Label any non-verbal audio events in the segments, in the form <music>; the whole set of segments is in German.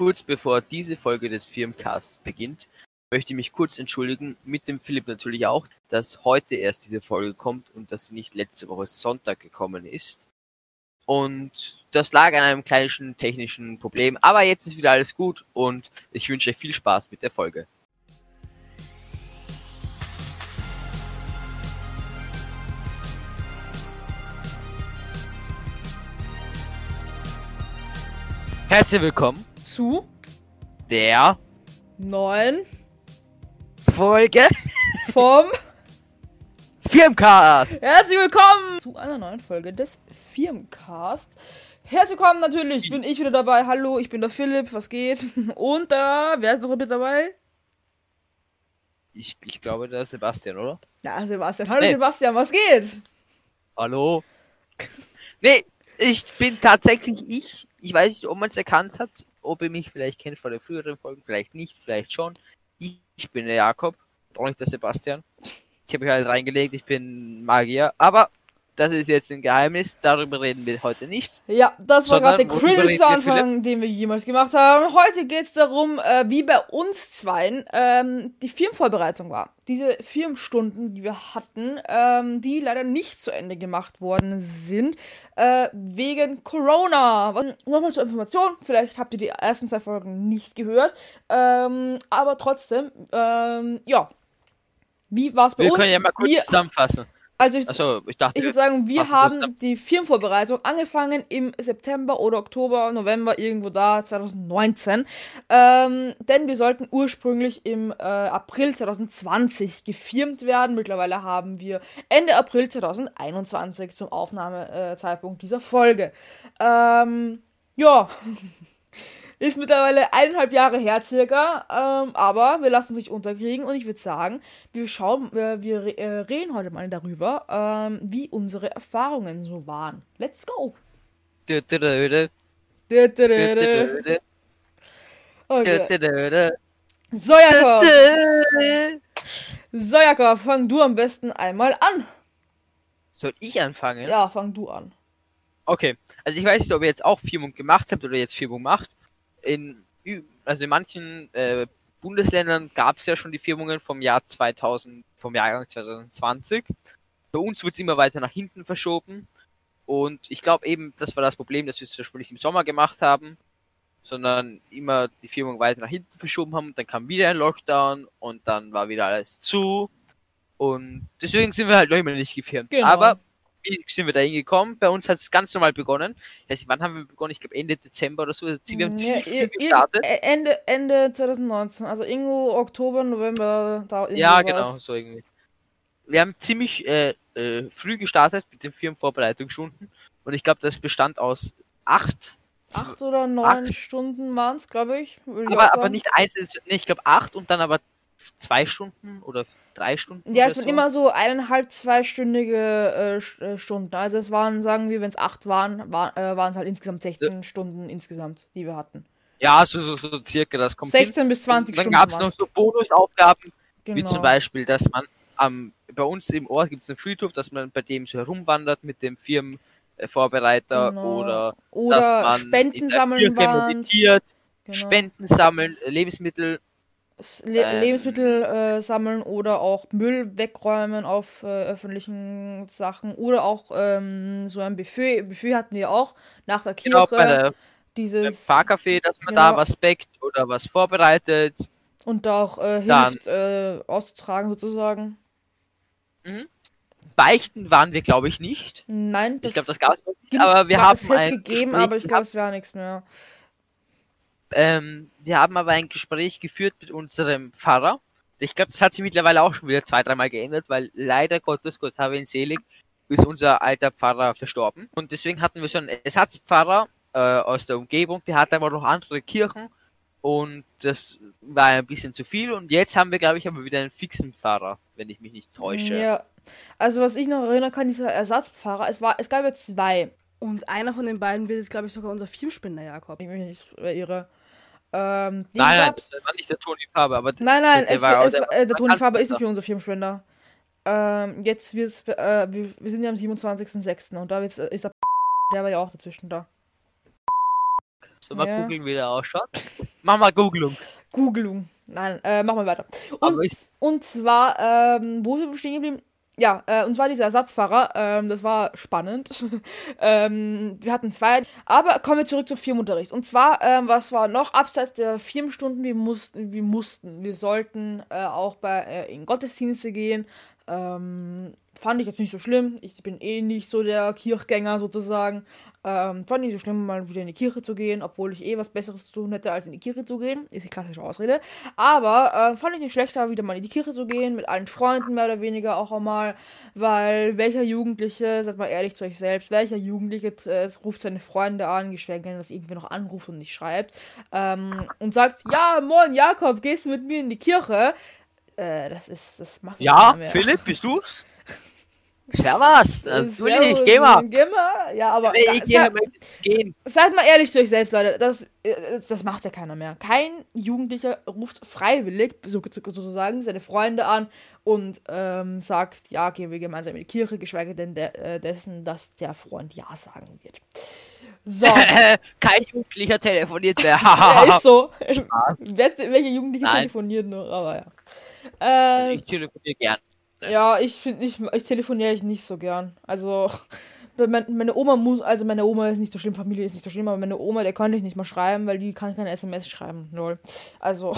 Kurz bevor diese Folge des Firmencasts beginnt, möchte ich mich kurz entschuldigen, mit dem Philipp natürlich auch, dass heute erst diese Folge kommt und dass sie nicht letzte Woche Sonntag gekommen ist. Und das lag an einem kleinen technischen Problem, aber jetzt ist wieder alles gut und ich wünsche euch viel Spaß mit der Folge. Herzlich willkommen zu der neuen Folge vom Firmcast. Herzlich willkommen zu einer neuen Folge des Firmcast. Herzlich willkommen natürlich, bin ich wieder dabei. Hallo, ich bin der Philipp, was geht? <laughs> Und da, wer ist noch mit dabei? Ich, ich glaube, der ist Sebastian, oder? Ja, Sebastian. Hallo Nee. Sebastian, was geht? Hallo. Nee, ich bin tatsächlich ich. Ich weiß nicht, ob man es erkannt hat, ob ihr mich vielleicht kennt von den früheren Folgen, vielleicht nicht, vielleicht schon. Ich, bin der Jakob, auch nicht der Sebastian. Ich habe mich halt reingelegt, ich bin Magier, aber das ist jetzt ein Geheimnis, darüber reden wir heute nicht. Ja, das war gerade der cringe wir, Anfang, den wir jemals gemacht haben. Heute geht es darum, äh, wie bei uns zweien ähm, die Firmenvorbereitung war. Diese Firmenstunden, die wir hatten, ähm, die leider nicht zu Ende gemacht worden sind, äh, wegen Corona. Nochmal zur Information, vielleicht habt ihr die ersten zwei Folgen nicht gehört, ähm, aber trotzdem, ähm, ja. Wie war es bei Wir uns? können ja mal kurz wir, zusammenfassen. Also ich, Achso, ich dachte, ich würde sagen, wir haben die Firmenvorbereitung angefangen im September oder Oktober, November, irgendwo da, 2019. Ähm, denn wir sollten ursprünglich im äh, April 2020 gefirmt werden. Mittlerweile haben wir Ende April 2021 zum Aufnahmezeitpunkt dieser Folge. Ähm, ja. <laughs> Ist mittlerweile eineinhalb Jahre her circa, ähm, aber wir lassen uns nicht unterkriegen und ich würde sagen, wir schauen, wir, wir re- äh, reden heute mal darüber, ähm, wie unsere Erfahrungen so waren. Let's go! Okay. So, Jakob, so, Jakob, fang du am besten einmal an. Soll ich anfangen? Ja, fang du an. Okay, also ich weiß nicht, ob ihr jetzt auch Firmung gemacht habt oder jetzt Firmung macht. In, also in manchen äh, Bundesländern gab es ja schon die Firmungen vom Jahr 2000, vom Jahrgang 2020. Bei uns wird es immer weiter nach hinten verschoben. Und ich glaube eben, das war das Problem, dass wir es zum Beispiel nicht im Sommer gemacht haben, sondern immer die Firmung weiter nach hinten verschoben haben. Dann kam wieder ein Lockdown und dann war wieder alles zu. Und deswegen sind wir halt noch immer nicht gefirmt. Genau. Aber wie sind wir da hingekommen? Bei uns hat es ganz normal begonnen. Ich weiß nicht, wann haben wir begonnen? Ich glaube Ende Dezember oder so. Also wir haben ziemlich Ja, früh ir- gestartet. ir- Ende, Ende 2019, also irgendwo Oktober, November, da Ja, genau, so irgendwie. Wir haben ziemlich äh, äh, früh gestartet mit den Firmenvorbereitungsstunden. Und ich glaube, das bestand aus acht. Acht oder neun Stunden waren es, glaube ich. würd ich aber, aber nicht eins, nee, ich glaube acht und dann aber zwei Stunden oder drei Stunden. Ja, es sind so. immer so eineinhalb, zweistündige äh, äh, Stunden. Also es waren, sagen wir, wenn es acht waren, war, äh, waren es halt insgesamt 16 Stunden insgesamt, die wir hatten. Ja, so, so, so circa, das kommt 16 bis 20 hin. Dann Stunden. gab es noch so Bonusaufgaben, wie genau. zum Beispiel, dass man am, bei uns im Ort gibt es einen Friedhof, dass man bei dem so herumwandert mit dem Firmenvorbereiter Genau. oder Oder dass man Spenden sammeln meditiert, Genau. Spenden sammeln, Lebensmittel. Le ähm, Lebensmittel äh, sammeln oder auch Müll wegräumen auf äh, öffentlichen Sachen. Oder auch ähm, so ein Buffet. Buffet hatten wir auch nach der Kirche. Genau, bei der dieses Fahrcafé, dass man Genau. da was backt oder was vorbereitet. und da auch äh, hilft äh, auszutragen sozusagen. Beichten waren wir, glaube ich, nicht. Nein, Ich glaube, das gab es nicht, aber wir haben es gegeben, aber ich glaube, es wäre nichts mehr. Ähm, wir haben aber ein Gespräch geführt mit unserem Pfarrer. Ich glaube, das hat sich mittlerweile auch schon wieder zwei, dreimal geändert, weil leider Gottes Gott habe ihn selig, ist unser alter Pfarrer verstorben. Und deswegen hatten wir so einen Ersatzpfarrer äh, aus der Umgebung, der hatte aber noch andere Kirchen und das war ein bisschen zu viel. Und jetzt haben wir, glaube ich, aber wieder einen fixen Pfarrer, wenn ich mich nicht täusche. Ja. Also was ich noch erinnern kann, dieser Ersatzpfarrer, es war, es gab ja zwei. Und einer von den beiden wird jetzt, glaube ich, sogar unser Firmenspender, Jakob. Ich mich nicht irre. Ähm, Nein, nein, das war nicht der Toni Faber, aber Nein, nein, der es, war es, der äh, der Toni Faber ist nicht mehr unser Firmenspender. Ähm, jetzt wird's, äh, wir, wir sind ja am 27.06. und da wird's, äh, ist der <laughs> der war ja auch dazwischen da. Soll mal Ja. googeln, wie der ausschaut? <laughs> Mach mal Googlung. Googlung. Nein, äh, machen wir weiter. Und, und zwar, ähm, wo sind wir stehen geblieben? Ja, äh, und zwar dieser Ersatzfahrer, ähm, das war spannend. <laughs> ähm, wir hatten zwei, aber kommen wir zurück zum Firmenunterricht. Und zwar, ähm, was war noch abseits der Firmenstunden, wir mussten, wir mussten, wir sollten äh, auch bei äh, in Gottesdienste gehen. Ähm, fand ich jetzt nicht so schlimm. Ich bin eh nicht so der Kirchgänger sozusagen. Ähm, fand nicht so schlimm, mal wieder in die Kirche zu gehen, obwohl ich eh was Besseres zu tun hätte, als in die Kirche zu gehen. Ist die klassische Ausrede. Aber äh, fand ich nicht schlechter, wieder mal in die Kirche zu gehen, mit allen Freunden mehr oder weniger auch einmal, weil welcher Jugendliche, seid mal ehrlich zu euch selbst, welcher Jugendliche äh, ruft seine Freunde an, geschweige denn, dass irgendwer noch anruft und nicht schreibt, ähm, und sagt, ja, moin Jakob, gehst du mit mir in die Kirche? Äh, das ist, das macht Ja. Philipp, bist du's? <laughs> Servus, natürlich, Servus, geh mal. Geh mal. Ja, aber Nee, ich gehe gehen. Seid mal ehrlich zu euch selbst, Leute. Das, äh, das macht ja keiner mehr. Kein Jugendlicher ruft freiwillig, so, so- sozusagen, seine Freunde an und ähm, sagt, ja, gehen wir gemeinsam in die Kirche, geschweige denn der, äh, dessen, dass der Freund Ja sagen wird. So. <laughs> Kein Jugendlicher telefoniert mehr. <laughs> ja, ist so. <laughs> Welche Jugendliche telefoniert noch? Aber ja. Also Äh, ich telefoniere gern. Ja, ich finde, ich, ich telefoniere ich nicht so gern. Also, <laughs> meine Oma muss, also meine Oma ist nicht so schlimm, Familie ist nicht so schlimm, aber meine Oma, der konnte ich nicht mal schreiben, weil die kann keine SMS schreiben. Null. Also,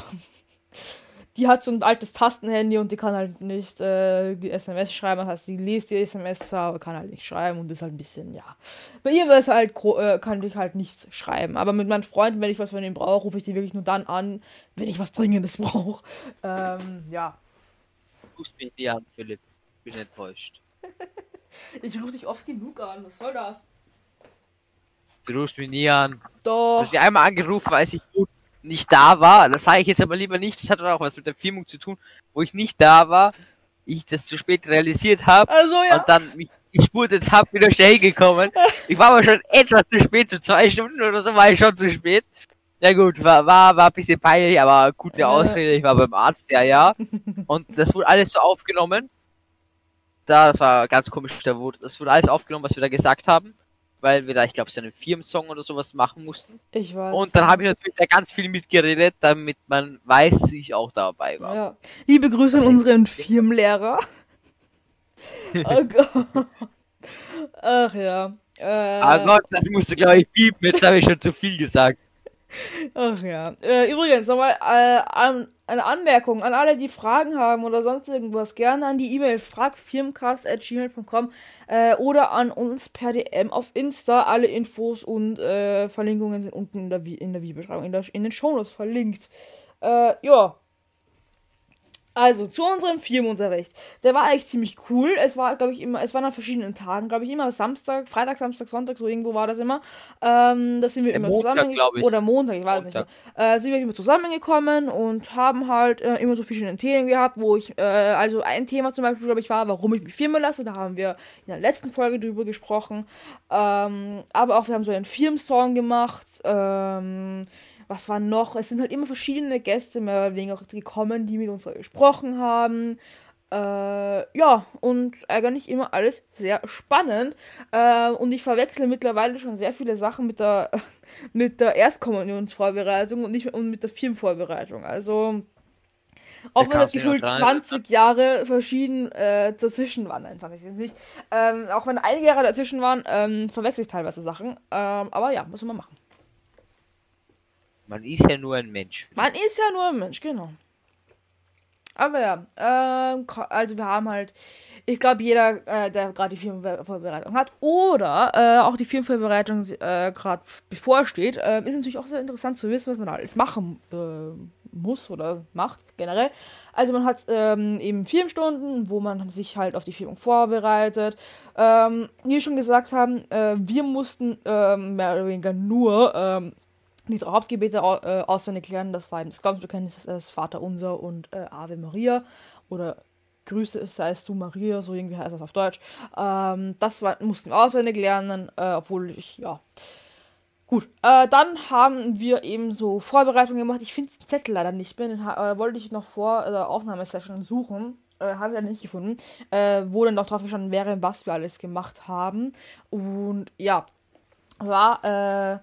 <laughs> die hat so ein altes Tastenhandy und die kann halt nicht äh, die SMS schreiben. Das heißt, die liest die SMS zwar, aber kann halt nicht schreiben und ist halt ein bisschen, ja. Bei ihr war halt, äh, kann ich halt nichts schreiben. Aber mit meinen Freunden, wenn ich was von denen brauche, rufe ich die wirklich nur dann an, wenn ich was Dringendes <laughs> brauche. Ähm, ja. Du rufst mich nie an, Philipp. Bin enttäuscht. <laughs> Ich rufe dich oft genug an. Was soll das? Du rufst mich nie an. Du Doch. hast mich einmal angerufen, als ich gut nicht da war. Das sage ich jetzt aber lieber nicht. Das hat auch was mit der Firmung zu tun, wo ich nicht da war. Ich das zu spät realisiert habe Also ja. und dann mich gespurtet habe, wieder schnell gekommen. Ich war aber schon etwas zu spät, so zwei Stunden oder so war ich schon zu spät. Ja gut, war, war, war ein bisschen peinlich, aber gute. Ausrede, ich war beim Arzt, ja, ja. Und das wurde alles so aufgenommen. Da, das war ganz komisch, da wurde, das wurde alles aufgenommen, was wir da gesagt haben. Weil wir da, ich glaube, so einen Firmensong oder sowas machen mussten. Ich weiß. Und dann habe ich natürlich da ganz viel mitgeredet, damit man weiß, dass ich auch dabei war. Ja. Liebe Grüße an unseren Firmenlehrer. <laughs> oh Gott. Ach ja. Äh, Ah Gott, das musst du, glaube ich, piepen. Jetzt habe ich schon zu viel gesagt. Ach ja. Äh, übrigens, nochmal äh, eine Anmerkung an alle, die Fragen haben oder sonst irgendwas. Gerne an die E-Mail fragfirmcast.gmail.com äh, oder an uns per DM auf Insta. Alle Infos und äh, Verlinkungen sind unten in der, Videobeschreibung, in, in den Shownotes verlinkt. Ja. Also, zu unserem Firmenunterricht. Der war eigentlich ziemlich cool. Es war, glaube ich, immer, es waren an verschiedenen Tagen, glaube ich, immer Samstag, Freitag, Samstag, Sonntag, so irgendwo war das immer. Ähm, da sind wir Äh, immer Montag, zusammen. Oder Montag, ich weiß Montag. nicht mehr. Äh, sind wir immer zusammengekommen und haben halt äh, immer so verschiedene Themen gehabt, wo ich, äh, also ein Thema zum Beispiel, glaube ich, war, warum ich mich firmen lasse. Da haben wir in der letzten Folge drüber gesprochen. Ähm, aber auch, wir haben so einen Firmensong gemacht. Ähm, was war noch? Es sind halt immer verschiedene Gäste mehr oder weniger gekommen, die mit uns gesprochen haben. Äh, ja, und eigentlich immer alles sehr spannend. Äh, und ich verwechsel mittlerweile schon sehr viele Sachen mit der, <laughs> mit der Erstkommunionsvorbereitung und nicht und mit der Firmenvorbereitung. Also, auch wenn das dran 20 Jahre verschieden äh, dazwischen waren, nein, 20 sind nicht. Ähm, auch wenn einige Jahre dazwischen waren, ähm, verwechsel ich teilweise Sachen. Ähm, aber ja, muss man machen. Man ist ja nur ein Mensch. Man ist ja nur ein Mensch, genau. Aber ja, ähm, also wir haben halt, ich glaube, jeder, äh, der gerade die Firmenvorbereitung hat oder äh, auch die Firmenvorbereitung äh, gerade bevorsteht, äh, ist natürlich auch sehr interessant zu wissen, was man alles machen äh, muss oder macht generell. Also man hat ähm, eben Firmenstunden, wo man sich halt auf die Firmung vorbereitet. Ähm, wie wir schon gesagt haben, äh, wir mussten ähm, mehr oder weniger nur Hauptgebete au äh, auswendig lernen. Das war das Glaubensbekenntnis, das Vater Unser und äh, Ave Maria. Oder Grüße es seist du Maria, so irgendwie heißt das auf Deutsch. Ähm, das war, mussten wir auswendig lernen, äh, obwohl ich, ja. Gut, äh, dann haben wir eben so Vorbereitungen gemacht. Ich finde den Zettel leider nicht mehr. Den äh, wollte ich noch vor der Aufnahmesession suchen. Äh, habe ich leider nicht gefunden. Äh, wo dann noch drauf gestanden wäre, was wir alles gemacht haben. Und ja, war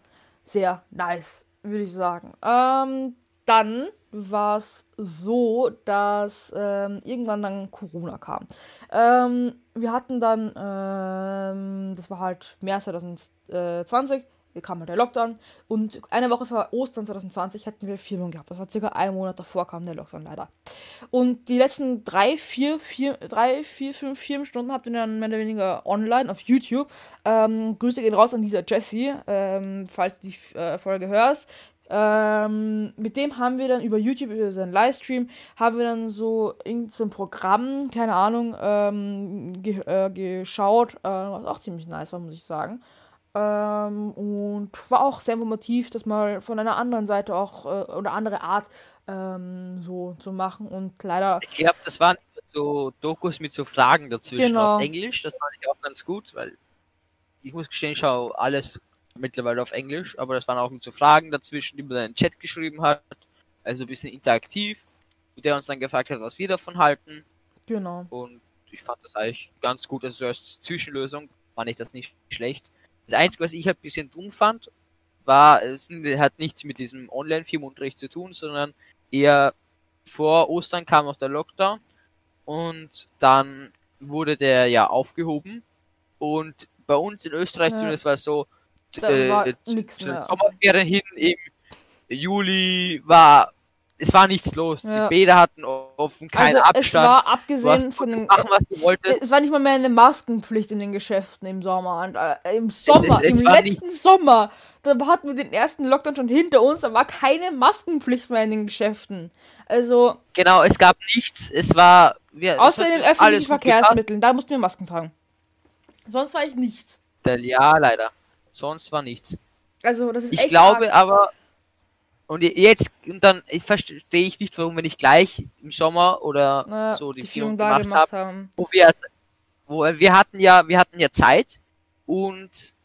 sehr nice, würde ich sagen. Ähm, dann war es so, dass ähm, irgendwann dann Corona kam. Ähm, wir hatten dann, ähm, das war halt März 2020, hier kam halt der Lockdown und eine Woche vor Ostern 2020 hätten wir Firmen gehabt. Das war circa einen Monat davor kam der Lockdown leider. Und die letzten drei, vier, vier, drei, vier, fünf Firmenstunden hatten wir dann mehr oder weniger online auf YouTube. Ähm, Grüße gehen raus an dieser Jessie, ähm, falls du die äh, Folge hörst. Ähm, mit dem haben wir dann über YouTube, über seinen Livestream, haben wir dann so irgend so ein Programm, keine Ahnung, ähm, ge äh, geschaut, äh, was auch ziemlich nice war, muss ich sagen. Ähm, und war auch sehr informativ, das mal von einer anderen Seite auch äh, oder andere Art ähm, so zu machen. Und leider. Ich glaube, das waren so Dokus mit so Fragen dazwischen Genau. auf Englisch. Das fand ich auch ganz gut, weil ich muss gestehen, ich schaue alles mittlerweile auf Englisch, aber das waren auch mit so Fragen dazwischen, die man dann in den Chat geschrieben hat. Also ein bisschen interaktiv, wo der uns dann gefragt hat, was wir davon halten. Genau. Und ich fand das eigentlich ganz gut. Also als Zwischenlösung fand ich das nicht schlecht. Das Einzige, was ich halt ein bisschen dumm fand, war, es hat nichts mit diesem Online-Firmenunterricht zu tun, sondern eher vor Ostern kam noch der Lockdown und dann wurde der ja aufgehoben und bei uns in Österreich Ja. zumindest war es so, Da war äh, zu mehr. Sommerferien hin im Juli war es war nichts los. Ja. Die Bäder hatten offen, keinen also Abstand. es war abgesehen von den. machen, was du wolltest. Es war nicht mal mehr eine Maskenpflicht in den Geschäften im Sommer. Äh, Im Sommer, es im war letzten Sommer, da hatten wir den ersten Lockdown schon hinter uns, da war keine Maskenpflicht mehr in den Geschäften. Also, Genau, es gab nichts. Es war. Wir, außer in den öffentlichen Verkehrsmitteln, da mussten wir Masken tragen. Sonst war ich nichts. Ja, leider. Sonst war nichts. Also, das ist Ich echt glaube arg. aber. Und jetzt, und dann ich verstehe ich nicht, warum wir nicht gleich im Sommer oder Ja, so die, die Führung gemacht, gemacht haben, haben. wo wir, wo wir hatten ja, wir hatten ja Zeit und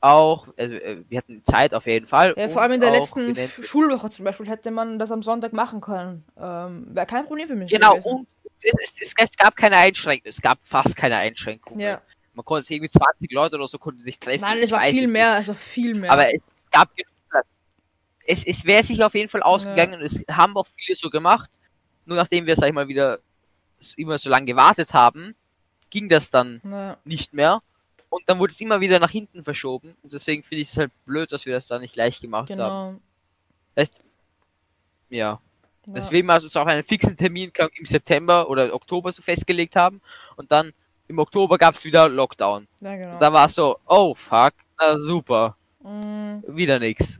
auch, also äh, wir hatten Zeit auf jeden Fall. Ja, vor allem in der letzten? Schulwoche zum Beispiel hätte man das am Sonntag machen können. Ähm, Wäre kein Problem für mich. Genau, gewesen. und es, es, es gab keine Einschränkungen, es gab fast keine Einschränkungen. Ja. Man konnte sich irgendwie 20 Leute oder so konnten sich treffen. Nein, es war viel mehr, es war viel mehr. Aber es gab genug. Es, es wäre sich auf jeden Fall ausgegangen und es haben auch viele so gemacht. Nur nachdem wir, sag ich mal, wieder immer so lange gewartet haben, ging das dann ja. nicht mehr. Und dann wurde es immer wieder nach hinten verschoben. Und deswegen finde ich es halt blöd, dass wir das da nicht gleich gemacht haben. Genau. Heißt, ja. Ja. Deswegen wir uns auch einen fixen Termin im September oder Oktober so festgelegt haben. Und dann im Oktober gab es wieder Lockdown. Ja, genau. Da war es so, oh fuck, na super, Mm. wieder nix.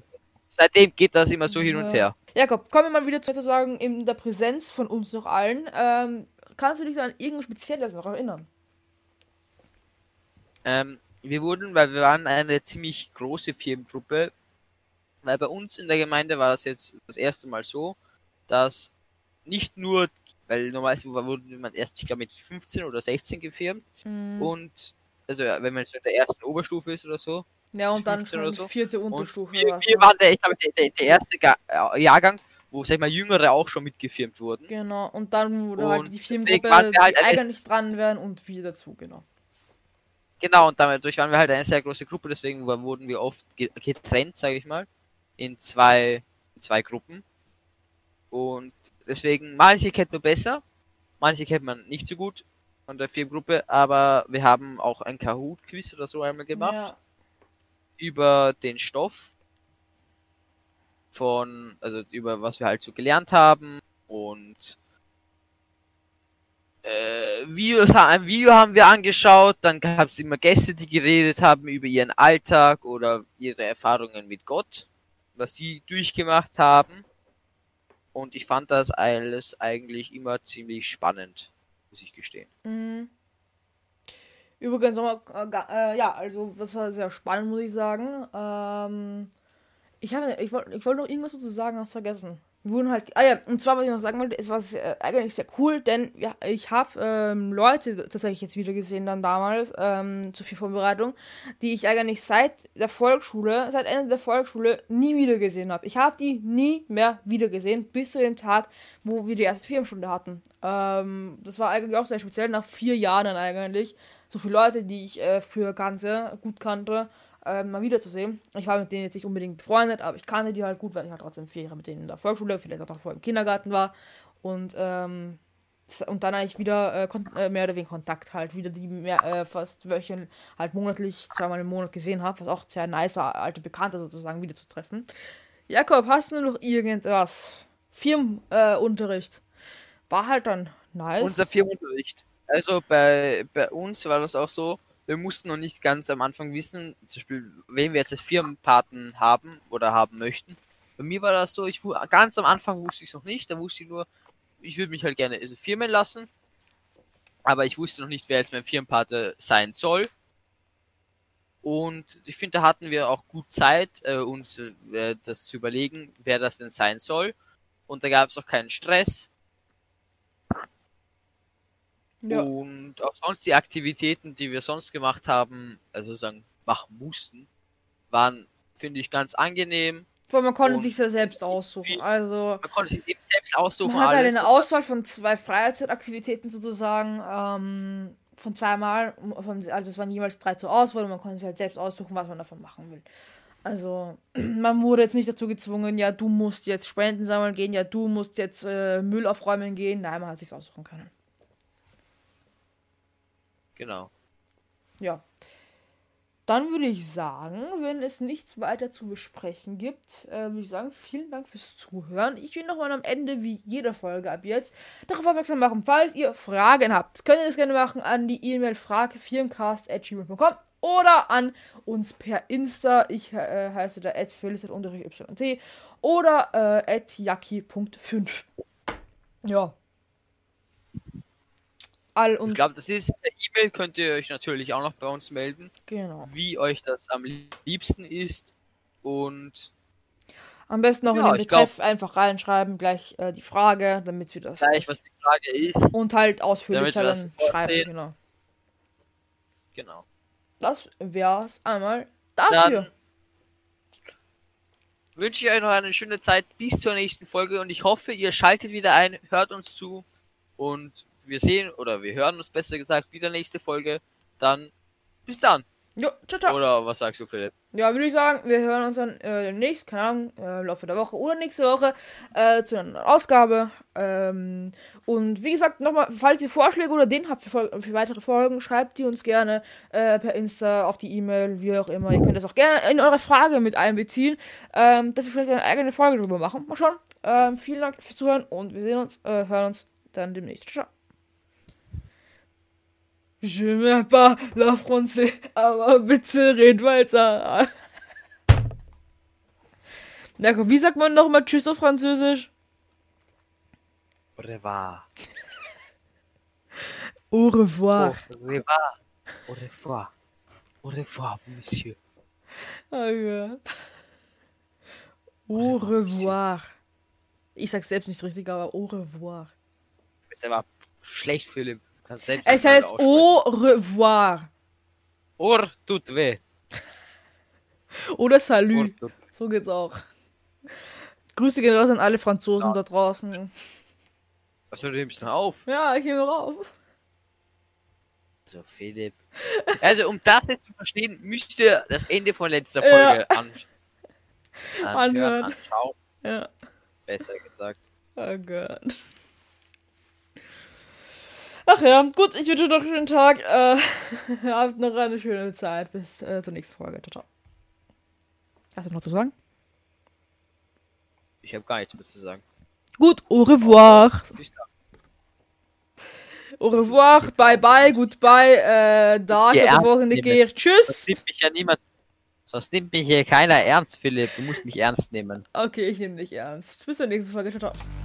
Seitdem geht das immer so hin und her. Jakob, kommen wir mal wieder zu sagen, in der Präsenz von uns noch allen. Ähm, kannst du dich an irgendwas Spezielles noch erinnern? Ähm, wir wurden, weil wir waren eine ziemlich große Firmengruppe, weil bei uns in der Gemeinde war das jetzt das erste Mal so, dass nicht nur, weil normalerweise wurde man erst, ich glaube, mit 15 oder 16 gefirmt Mm. und also ja, wenn man so in der ersten Oberstufe ist oder so. Ja, und dann 15 schon so. vierte Unterstufe. wir, wir waren der, ich glaube, der, der, erste äh, Jahrgang, wo, sag ich mal, Jüngere auch schon mitgefirmt wurden. Genau, und dann wurde Und halt die Firmengruppe, halt die eigentlich dran wären und wir dazu, genau. Genau, und dadurch waren wir halt eine sehr große Gruppe, deswegen wurden wir oft ge- getrennt, sage ich mal, in zwei, in zwei Gruppen. Und deswegen, manche kennt man besser, manche kennt man nicht so gut von der Firmengruppe, aber wir haben auch ein Kahoot-Quiz oder so einmal gemacht Ja, über den Stoff von, also über was wir halt so gelernt haben und äh, Videos, ein Video haben wir angeschaut, dann gab es immer Gäste, die geredet haben über ihren Alltag oder ihre Erfahrungen mit Gott, was sie durchgemacht haben. Und ich fand das alles eigentlich immer ziemlich spannend, muss ich gestehen. Mhm. Übrigens nochmal, äh, äh, ja, also das war sehr spannend, muss ich sagen. Ähm, ich habe, ich wollte ich wollte noch irgendwas dazu sagen, hab's vergessen. Wir wurden halt, ah ja, und zwar, was ich noch sagen wollte, es war sehr, eigentlich sehr cool, denn ja, ich habe ähm, Leute tatsächlich jetzt wieder gesehen dann damals, ähm, zu viel Vorbereitung, die ich eigentlich seit der Volksschule, seit Ende der Volksschule nie wieder gesehen habe. Ich habe die nie mehr wieder gesehen, bis zu dem Tag, wo wir die erste Firmenstunde hatten. Ähm, das war eigentlich auch sehr speziell, nach vier Jahren dann eigentlich. So viele Leute, die ich äh, früher kannte, gut kannte, äh, mal wiederzusehen. Ich war mit denen jetzt nicht unbedingt befreundet, aber ich kannte die halt gut, weil ich halt trotzdem vier Jahre mit denen in der Volksschule, vielleicht auch noch vor im Kindergarten war. Und, ähm, und dann eigentlich wieder äh, äh, mehr oder weniger Kontakt halt, wieder die mehr, äh, fast wöchentlich, halt monatlich, zweimal im Monat gesehen habe, was auch sehr nice war, alte Bekannte sozusagen wiederzutreffen. Jakob, hast du noch irgendwas? Firmenunterricht. Äh, war halt dann nice. Unser Firmenunterricht. Also bei, bei uns war das auch so, wir mussten noch nicht ganz am Anfang wissen, zum Beispiel, wen wir jetzt als Firmenpaten haben oder haben möchten. Bei mir war das so, ich ganz am Anfang wusste ich es noch nicht, da wusste ich nur, ich würde mich halt gerne also firmen lassen. Aber ich wusste noch nicht, wer jetzt mein Firmenpate sein soll. Und ich finde, da hatten wir auch gut Zeit, äh, uns äh, das zu überlegen, wer das denn sein soll. Und da gab es auch keinen Stress. Ja. Und auch sonst die Aktivitäten, die wir sonst gemacht haben, also sagen, machen mussten, waren, finde ich, ganz angenehm. Weil man konnte und sich ja selbst aussuchen. Also Man konnte sich eben selbst aussuchen, man hat halt alles. eine Auswahl von zwei Freizeitaktivitäten sozusagen, ähm, von zweimal, von, also es waren jeweils drei zur Auswahl und man konnte sich halt selbst aussuchen, was man davon machen will. Also <clears throat> man wurde jetzt nicht dazu gezwungen, ja, du musst jetzt Spenden sammeln gehen, ja, du musst jetzt äh, Müll aufräumen gehen. Nein, man hat sich aussuchen können. Genau. Ja. Dann würde ich sagen, wenn es nichts weiter zu besprechen gibt, äh, würde ich sagen, vielen Dank fürs Zuhören. Ich will nochmal am Ende, wie jeder Folge ab jetzt, darauf aufmerksam machen, falls ihr Fragen habt, könnt ihr das gerne machen an die E-Mail fragefirmcast.gmail.com oder an uns per Insta. Ich äh, heiße da @phyllis_yt oder äh, @yaki.5. Ja. All und Ich glaube, das ist, per E-Mail könnt ihr euch natürlich auch noch bei uns melden, genau. wie euch das am liebsten ist. Und Am besten noch Ja, in den ich glaub- Betreff einfach reinschreiben, gleich äh, die Frage, damit wir das gleich, was die Frage ist. und halt ausführlicher dann schreiben. sehen. Genau. Genau. Das wär's einmal dafür. Dann wünsche ich euch noch eine schöne Zeit bis zur nächsten Folge und ich hoffe, ihr schaltet wieder ein, hört uns zu und wir sehen oder wir hören uns besser gesagt wieder nächste Folge. Dann bis dann. Jo, ciao, ciao. Oder was sagst du, Philipp? Ja, würde ich sagen, wir hören uns dann äh, demnächst, keine Ahnung, äh, im Laufe der Woche oder nächste Woche äh, zu einer Ausgabe. Ähm, und wie gesagt, nochmal, falls ihr Vorschläge oder den habt für, für weitere Folgen, schreibt die uns gerne äh, per Insta, auf die E-Mail, wie auch immer. Ihr könnt das auch gerne in eure Frage mit einbeziehen, ähm, dass wir vielleicht eine eigene Folge drüber machen. Mal schauen. Ähm, vielen Dank fürs Zuhören und wir sehen uns, äh, hören uns dann demnächst. Ciao. Je m'aime pas la français, aber bitte red weiter. Na komm, wie sagt man nochmal Tschüss auf Französisch? Au revoir. <laughs> Au revoir. Au revoir. Au revoir. Au revoir, monsieur. Oh Gott. Au revoir. Ich sag's selbst nicht richtig, aber au revoir. Du bist aber schlecht, Philipp. Selbst Es heißt au revoir. Ohr tut weh. Oder salut. tut So geht's auch. Grüße gehen raus an alle Franzosen da draußen. Also, du nimmst noch auf. Ja, ich nehme rauf. So, Philipp. Also, um das jetzt zu verstehen, müsst ihr das Ende von letzter Ja. Folge an Anhören. anhören, anschauen, Ja. besser gesagt. Oh Gott. Ach ja, gut, ich wünsche noch einen schönen Tag. Äh, <laughs> habt noch eine schöne Zeit. Bis äh, zur nächsten Folge. Ciao, ciao. Hast du noch zu sagen? Ich habe gar nichts mehr zu sagen. Gut, au revoir. Bis dann. Au revoir, bye bye, goodbye. Äh, da, ich habe Wochenende nehmen. gehe. Sonst Tschüss. nimmt mich ja niemand. Sonst nimmt mich hier keiner ernst, Philipp. Du musst mich ernst nehmen. Okay, ich nehme dich ernst. Bis zur nächsten Folge. Ciao, ciao.